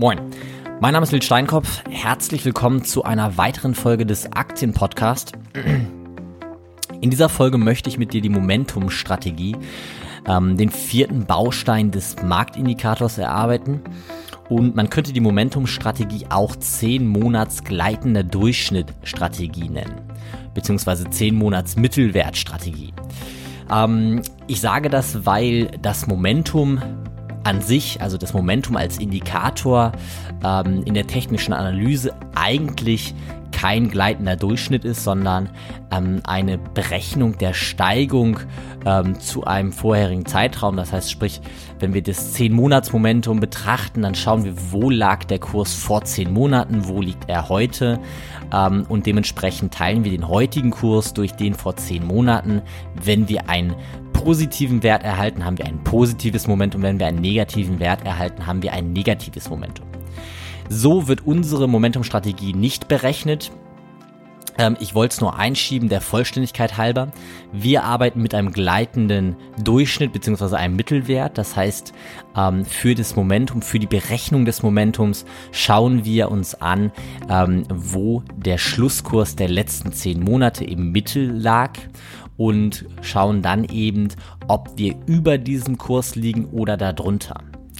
Moin, mein Name ist Lil Steinkopf. Herzlich willkommen zu einer weiteren Folge des Aktienpodcasts. In dieser Folge möchte ich mit dir die Momentum-Strategie, ähm, den vierten Baustein des Marktindikators erarbeiten. Und man könnte die Momentum-Strategie auch 10 Monats gleitender Durchschnitt-Strategie nennen, beziehungsweise 10 Monats Mittelwertstrategie. Ähm, ich sage das, weil das Momentum an sich, also das Momentum als Indikator ähm, in der technischen Analyse eigentlich kein gleitender Durchschnitt ist, sondern ähm, eine Berechnung der Steigung ähm, zu einem vorherigen Zeitraum. Das heißt, sprich, wenn wir das 10-Monats-Momentum betrachten, dann schauen wir, wo lag der Kurs vor 10 Monaten, wo liegt er heute ähm, und dementsprechend teilen wir den heutigen Kurs durch den vor 10 Monaten. Wenn wir einen positiven Wert erhalten, haben wir ein positives Momentum. Wenn wir einen negativen Wert erhalten, haben wir ein negatives Momentum. So wird unsere Momentum-Strategie nicht berechnet. Ähm, ich wollte es nur einschieben, der Vollständigkeit halber. Wir arbeiten mit einem gleitenden Durchschnitt bzw. einem Mittelwert. Das heißt, ähm, für das Momentum, für die Berechnung des Momentums schauen wir uns an, ähm, wo der Schlusskurs der letzten zehn Monate im Mittel lag und schauen dann eben, ob wir über diesem Kurs liegen oder darunter.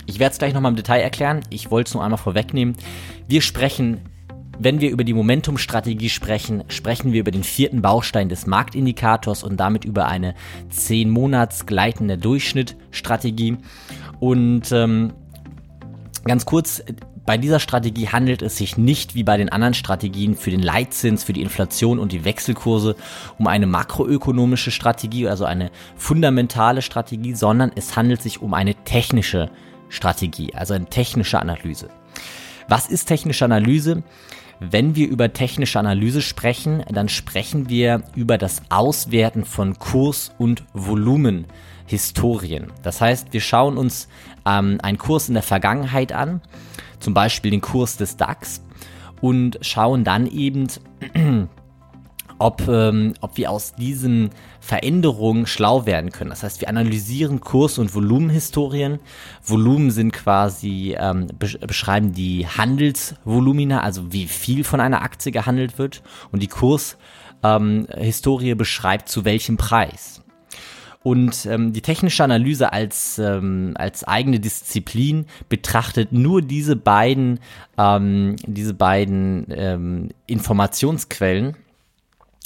Ich werde es gleich nochmal im Detail erklären. Ich wollte es nur einmal vorwegnehmen. Wir sprechen, wenn wir über die Momentum-Strategie sprechen, sprechen wir über den vierten Baustein des Marktindikators und damit über eine 10 Monats gleitende Durchschnittstrategie. Und ähm, ganz kurz, bei dieser Strategie handelt es sich nicht wie bei den anderen Strategien für den Leitzins, für die Inflation und die Wechselkurse um eine makroökonomische Strategie, also eine fundamentale Strategie, sondern es handelt sich um eine technische Strategie. Also eine technische Analyse. Was ist technische Analyse? Wenn wir über technische Analyse sprechen, dann sprechen wir über das Auswerten von Kurs- und Volumenhistorien. Das heißt, wir schauen uns ähm, einen Kurs in der Vergangenheit an, zum Beispiel den Kurs des DAX, und schauen dann eben, ob, ähm, ob wir aus diesen Veränderungen schlau werden können. Das heißt, wir analysieren Kurs- und Volumenhistorien. Volumen sind quasi, ähm, beschreiben die Handelsvolumina, also wie viel von einer Aktie gehandelt wird. Und die Kurshistorie ähm, beschreibt zu welchem Preis. Und ähm, die technische Analyse als, ähm, als eigene Disziplin betrachtet nur diese beiden, ähm, diese beiden ähm, Informationsquellen.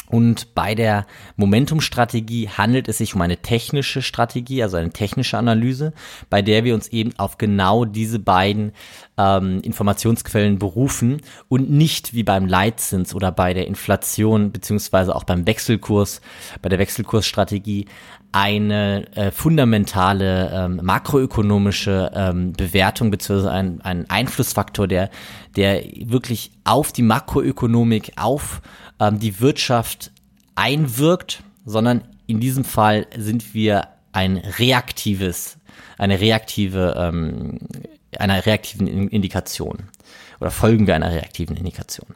Und bei der Momentum-Strategie handelt es sich um eine technische Strategie, also eine technische Analyse, bei der wir uns eben auf genau diese beiden ähm, Informationsquellen berufen und nicht wie beim Leitzins oder bei der Inflation beziehungsweise auch beim Wechselkurs, bei der Wechselkursstrategie eine äh, fundamentale ähm, makroökonomische ähm, Bewertung beziehungsweise ein, ein Einflussfaktor, der, der wirklich auf die Makroökonomik, auf ähm, die Wirtschaft einwirkt, sondern in diesem Fall sind wir ein reaktives, eine reaktive, ähm, einer reaktiven Indikation oder folgen wir einer reaktiven Indikation.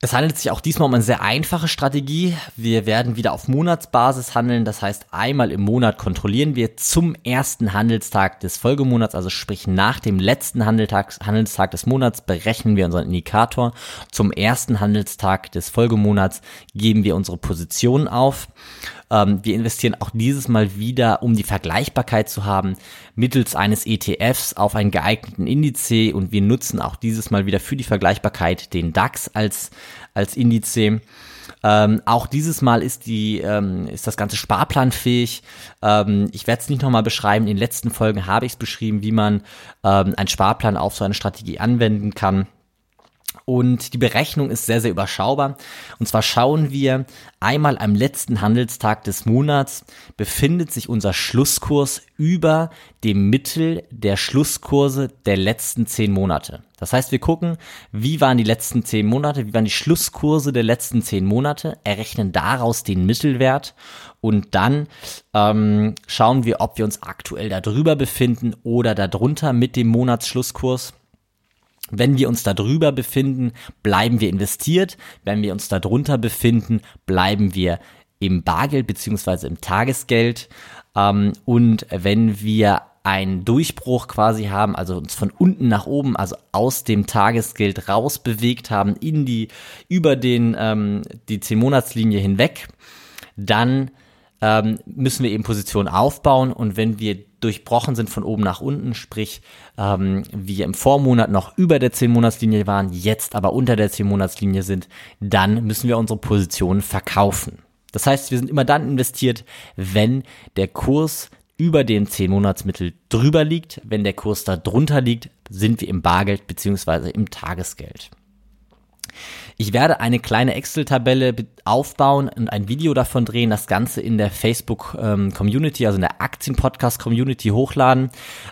Es handelt sich auch diesmal um eine sehr einfache Strategie. Wir werden wieder auf Monatsbasis handeln. Das heißt, einmal im Monat kontrollieren wir zum ersten Handelstag des Folgemonats, also sprich nach dem letzten Handelstag, Handelstag des Monats, berechnen wir unseren Indikator. Zum ersten Handelstag des Folgemonats geben wir unsere Position auf. Ähm, wir investieren auch dieses Mal wieder, um die Vergleichbarkeit zu haben, mittels eines ETFs auf einen geeigneten Indiz und wir nutzen auch dieses Mal wieder für die Vergleichbarkeit den DAX als, als Indiz. Ähm, auch dieses Mal ist die ähm, ist das ganze sparplanfähig. Ähm, ich werde es nicht nochmal beschreiben. In den letzten Folgen habe ich es beschrieben, wie man ähm, einen Sparplan auf so eine Strategie anwenden kann. Und die Berechnung ist sehr, sehr überschaubar. Und zwar schauen wir einmal am letzten Handelstag des Monats, befindet sich unser Schlusskurs über dem Mittel der Schlusskurse der letzten zehn Monate. Das heißt, wir gucken, wie waren die letzten zehn Monate, wie waren die Schlusskurse der letzten zehn Monate, errechnen daraus den Mittelwert und dann ähm, schauen wir, ob wir uns aktuell darüber befinden oder darunter mit dem Monatsschlusskurs wenn wir uns da drüber befinden, bleiben wir investiert. Wenn wir uns da drunter befinden, bleiben wir im Bargeld beziehungsweise im Tagesgeld. Ähm, und wenn wir einen Durchbruch quasi haben, also uns von unten nach oben, also aus dem Tagesgeld raus bewegt haben, in die, über den, ähm, die 10-Monatslinie hinweg, dann ähm, müssen wir eben Positionen aufbauen und wenn wir durchbrochen sind von oben nach unten, sprich ähm, wir im Vormonat noch über der 10-Monatslinie waren, jetzt aber unter der 10-Monatslinie sind, dann müssen wir unsere Positionen verkaufen. Das heißt, wir sind immer dann investiert, wenn der Kurs über den 10-Monatsmittel drüber liegt. Wenn der Kurs da drunter liegt, sind wir im Bargeld beziehungsweise im Tagesgeld. Ich werde eine kleine Excel-Tabelle aufbauen und ein Video davon drehen, das Ganze in der Facebook-Community, ähm, also in der Aktien-Podcast-Community hochladen,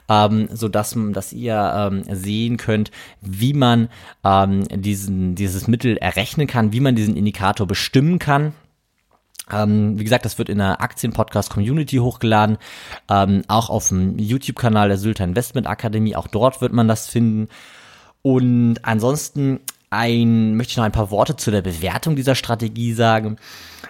ähm, so dass, dass ihr ähm, sehen könnt, wie man ähm, diesen, dieses Mittel errechnen kann, wie man diesen Indikator bestimmen kann. Ähm, wie gesagt, das wird in der Aktien-Podcast-Community hochgeladen, ähm, auch auf dem YouTube-Kanal der Sylter Investment Akademie, auch dort wird man das finden. Und ansonsten ein, möchte ich noch ein paar Worte zu der Bewertung dieser Strategie sagen.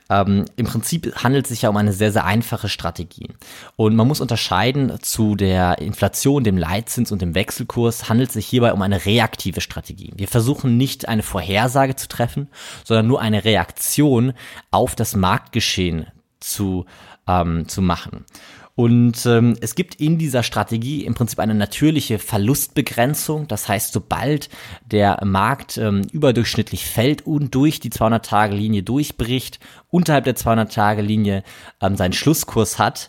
Ähm, Im Prinzip handelt es sich ja um eine sehr, sehr einfache Strategie. Und man muss unterscheiden zu der Inflation, dem Leitzins und dem Wechselkurs, handelt es sich hierbei um eine reaktive Strategie. Wir versuchen nicht eine Vorhersage zu treffen, sondern nur eine Reaktion auf das Marktgeschehen zu, ähm, zu machen. Und ähm, es gibt in dieser Strategie im Prinzip eine natürliche Verlustbegrenzung. Das heißt, sobald der Markt ähm, überdurchschnittlich fällt und durch die 200-Tage-Linie durchbricht, unterhalb der 200-Tage-Linie ähm, seinen Schlusskurs hat,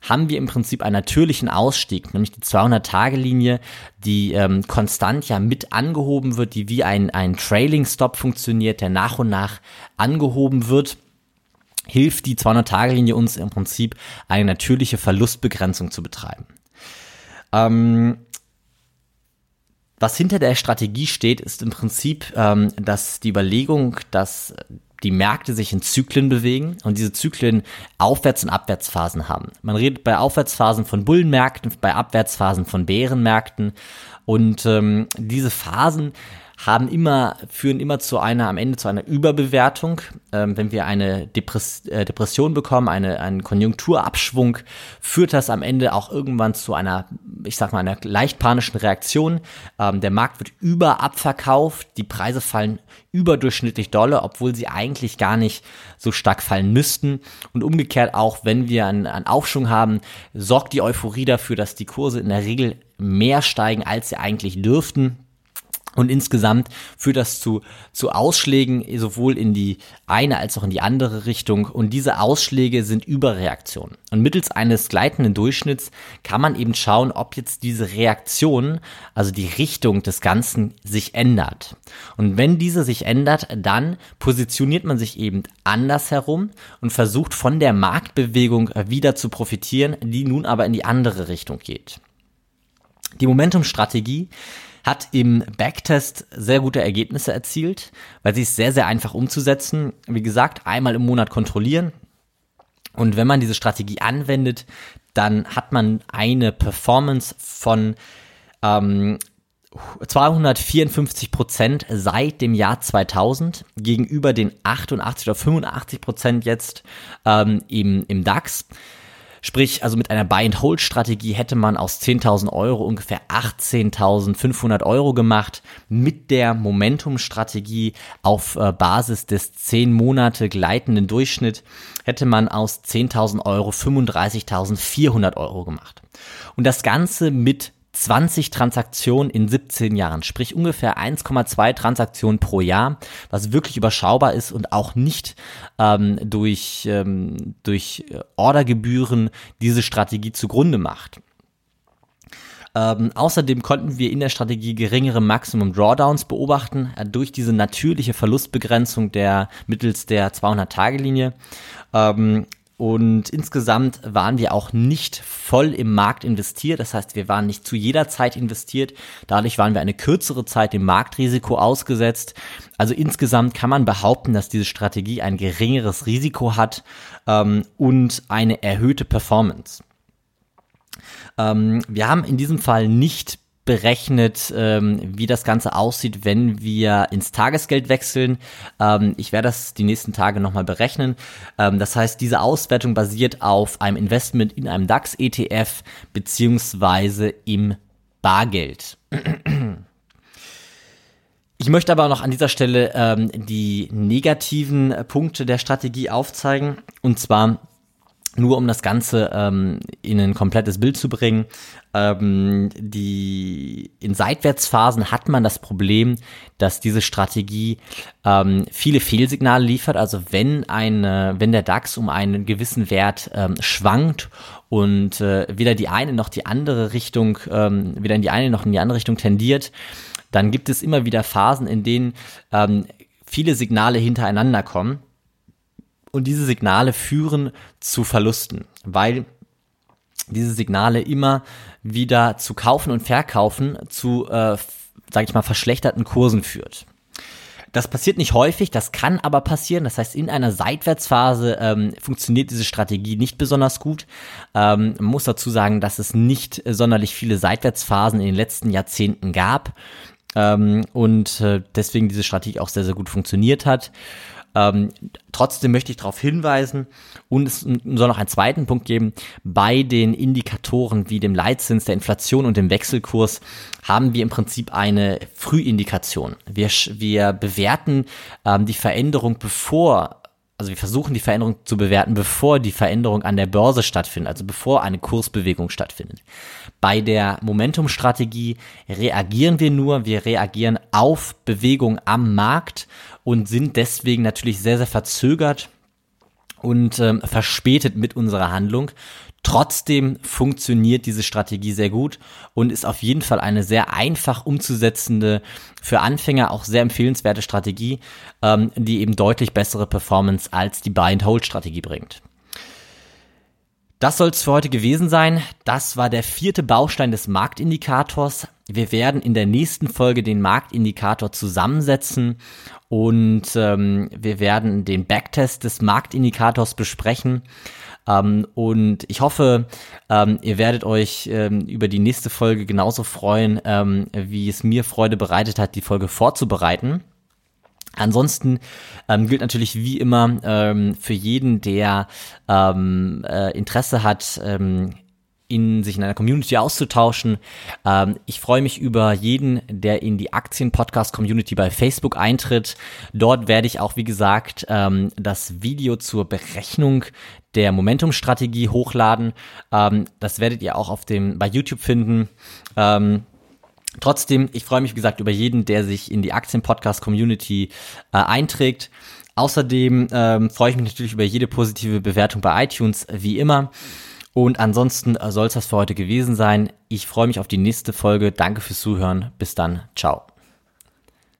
haben wir im Prinzip einen natürlichen Ausstieg, nämlich die 200-Tage-Linie, die ähm, konstant ja mit angehoben wird, die wie ein, ein Trailing-Stop funktioniert, der nach und nach angehoben wird hilft die 200-Tage-Linie uns im Prinzip eine natürliche Verlustbegrenzung zu betreiben. Ähm, was hinter der Strategie steht, ist im Prinzip, ähm, dass die Überlegung, dass die Märkte sich in Zyklen bewegen und diese Zyklen Aufwärts- und Abwärtsphasen haben. Man redet bei Aufwärtsphasen von Bullenmärkten, bei Abwärtsphasen von Bärenmärkten und ähm, diese Phasen haben immer, führen immer zu einer, am Ende zu einer Überbewertung. Ähm, wenn wir eine Depress äh, Depression bekommen, eine, einen Konjunkturabschwung, führt das am Ende auch irgendwann zu einer, ich sag mal, einer leicht panischen Reaktion. Ähm, der Markt wird überabverkauft, die Preise fallen überdurchschnittlich dolle, obwohl sie eigentlich gar nicht so stark fallen müssten. Und umgekehrt auch, wenn wir einen, einen Aufschwung haben, sorgt die Euphorie dafür, dass die Kurse in der Regel mehr steigen, als sie eigentlich dürften. Und insgesamt führt das zu, zu Ausschlägen sowohl in die eine als auch in die andere Richtung. Und diese Ausschläge sind Überreaktionen. Und mittels eines gleitenden Durchschnitts kann man eben schauen, ob jetzt diese Reaktion, also die Richtung des Ganzen, sich ändert. Und wenn diese sich ändert, dann positioniert man sich eben anders herum und versucht von der Marktbewegung wieder zu profitieren, die nun aber in die andere Richtung geht. Die Momentum-Strategie hat im Backtest sehr gute Ergebnisse erzielt, weil sie ist sehr, sehr einfach umzusetzen. Wie gesagt, einmal im Monat kontrollieren. Und wenn man diese Strategie anwendet, dann hat man eine Performance von ähm, 254 Prozent seit dem Jahr 2000 gegenüber den 88 oder 85 Prozent jetzt ähm, im, im DAX. Sprich, also mit einer Buy-and-Hold-Strategie hätte man aus 10.000 Euro ungefähr 18.500 Euro gemacht. Mit der Momentum-Strategie auf äh, Basis des 10 Monate gleitenden Durchschnitt hätte man aus 10.000 Euro 35.400 Euro gemacht. Und das Ganze mit 20 Transaktionen in 17 Jahren, sprich ungefähr 1,2 Transaktionen pro Jahr, was wirklich überschaubar ist und auch nicht ähm, durch, ähm, durch Ordergebühren diese Strategie zugrunde macht. Ähm, außerdem konnten wir in der Strategie geringere Maximum Drawdowns beobachten äh, durch diese natürliche Verlustbegrenzung der mittels der 200-Tage-Linie. Ähm, und insgesamt waren wir auch nicht voll im Markt investiert. Das heißt, wir waren nicht zu jeder Zeit investiert. Dadurch waren wir eine kürzere Zeit dem Marktrisiko ausgesetzt. Also insgesamt kann man behaupten, dass diese Strategie ein geringeres Risiko hat ähm, und eine erhöhte Performance. Ähm, wir haben in diesem Fall nicht berechnet, ähm, wie das Ganze aussieht, wenn wir ins Tagesgeld wechseln. Ähm, ich werde das die nächsten Tage nochmal berechnen. Ähm, das heißt, diese Auswertung basiert auf einem Investment in einem DAX-ETF beziehungsweise im Bargeld. Ich möchte aber noch an dieser Stelle ähm, die negativen Punkte der Strategie aufzeigen. Und zwar nur um das Ganze ähm, in ein komplettes Bild zu bringen, ähm, die in Seitwärtsphasen hat man das Problem, dass diese Strategie ähm, viele Fehlsignale liefert. Also wenn eine, wenn der DAX um einen gewissen Wert ähm, schwankt und äh, weder die eine noch die andere Richtung, ähm, weder in die eine noch in die andere Richtung tendiert, dann gibt es immer wieder Phasen, in denen ähm, viele Signale hintereinander kommen und diese Signale führen zu Verlusten, weil diese Signale immer wieder zu kaufen und verkaufen zu, äh, sage ich mal, verschlechterten Kursen führt. Das passiert nicht häufig, das kann aber passieren. Das heißt, in einer Seitwärtsphase ähm, funktioniert diese Strategie nicht besonders gut. Ähm, man muss dazu sagen, dass es nicht sonderlich viele Seitwärtsphasen in den letzten Jahrzehnten gab ähm, und äh, deswegen diese Strategie auch sehr, sehr gut funktioniert hat. Ähm, trotzdem möchte ich darauf hinweisen und es soll noch einen zweiten Punkt geben. Bei den Indikatoren wie dem Leitzins, der Inflation und dem Wechselkurs haben wir im Prinzip eine Frühindikation. Wir, wir bewerten ähm, die Veränderung bevor also wir versuchen die Veränderung zu bewerten, bevor die Veränderung an der Börse stattfindet, also bevor eine Kursbewegung stattfindet. Bei der Momentum-Strategie reagieren wir nur, wir reagieren auf Bewegung am Markt und sind deswegen natürlich sehr, sehr verzögert und ähm, verspätet mit unserer Handlung. Trotzdem funktioniert diese Strategie sehr gut und ist auf jeden Fall eine sehr einfach umzusetzende, für Anfänger auch sehr empfehlenswerte Strategie, ähm, die eben deutlich bessere Performance als die Buy-and-Hold-Strategie bringt. Das soll es für heute gewesen sein. Das war der vierte Baustein des Marktindikators. Wir werden in der nächsten Folge den Marktindikator zusammensetzen und ähm, wir werden den Backtest des Marktindikators besprechen. Ähm, und ich hoffe, ähm, ihr werdet euch ähm, über die nächste Folge genauso freuen, ähm, wie es mir Freude bereitet hat, die Folge vorzubereiten. Ansonsten ähm, gilt natürlich wie immer ähm, für jeden, der ähm, äh, Interesse hat, ähm, in sich in einer Community auszutauschen. Ähm, ich freue mich über jeden, der in die Aktien-Podcast-Community bei Facebook eintritt. Dort werde ich auch, wie gesagt, ähm, das Video zur Berechnung der Momentum-Strategie hochladen. Ähm, das werdet ihr auch auf dem bei YouTube finden. Ähm, Trotzdem, ich freue mich, wie gesagt, über jeden, der sich in die Aktien-Podcast-Community äh, einträgt. Außerdem ähm, freue ich mich natürlich über jede positive Bewertung bei iTunes, wie immer. Und ansonsten äh, soll es das für heute gewesen sein. Ich freue mich auf die nächste Folge. Danke fürs Zuhören. Bis dann. Ciao.